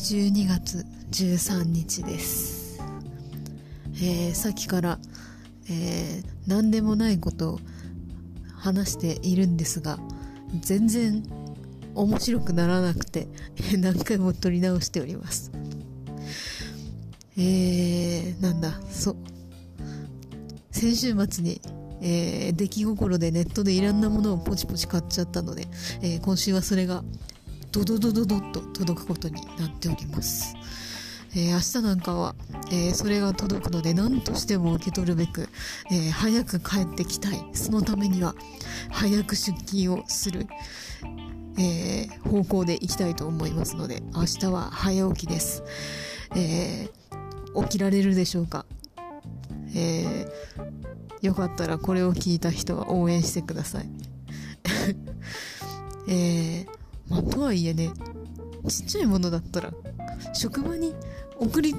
12月13日です、えーさっきから、えー何でもないことを話しているんですが全然面白くならなくて 何回も撮り直しております。えー、なんだそう。先週末に、えー出来心でネットでいろんなものをポチポチ買っちゃったので、えー今週はそれがドドドドドッと届くことになっております。えー明日なんかは、えーそれが届くので何としても受け取るべく、えー早く帰ってきたい。そのためには早く出勤をする、えー方向で行きたいと思いますので明日は早起きです。えー起きられるでしょうか？えーよかったらこれを聞いた人は応援してください。えー、まあ、とはいえね、ちっちゃいものだったら、職場に送り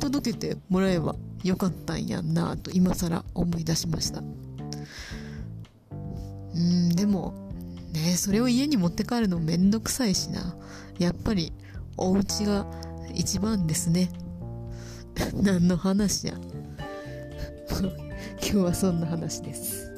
届けてもらえばよかったんやんなと今更思い出しました。うん、でも、ねそれを家に持って帰るのめんどくさいしな。やっぱり、お家が一番ですね。何の話や。今日はそんな話です。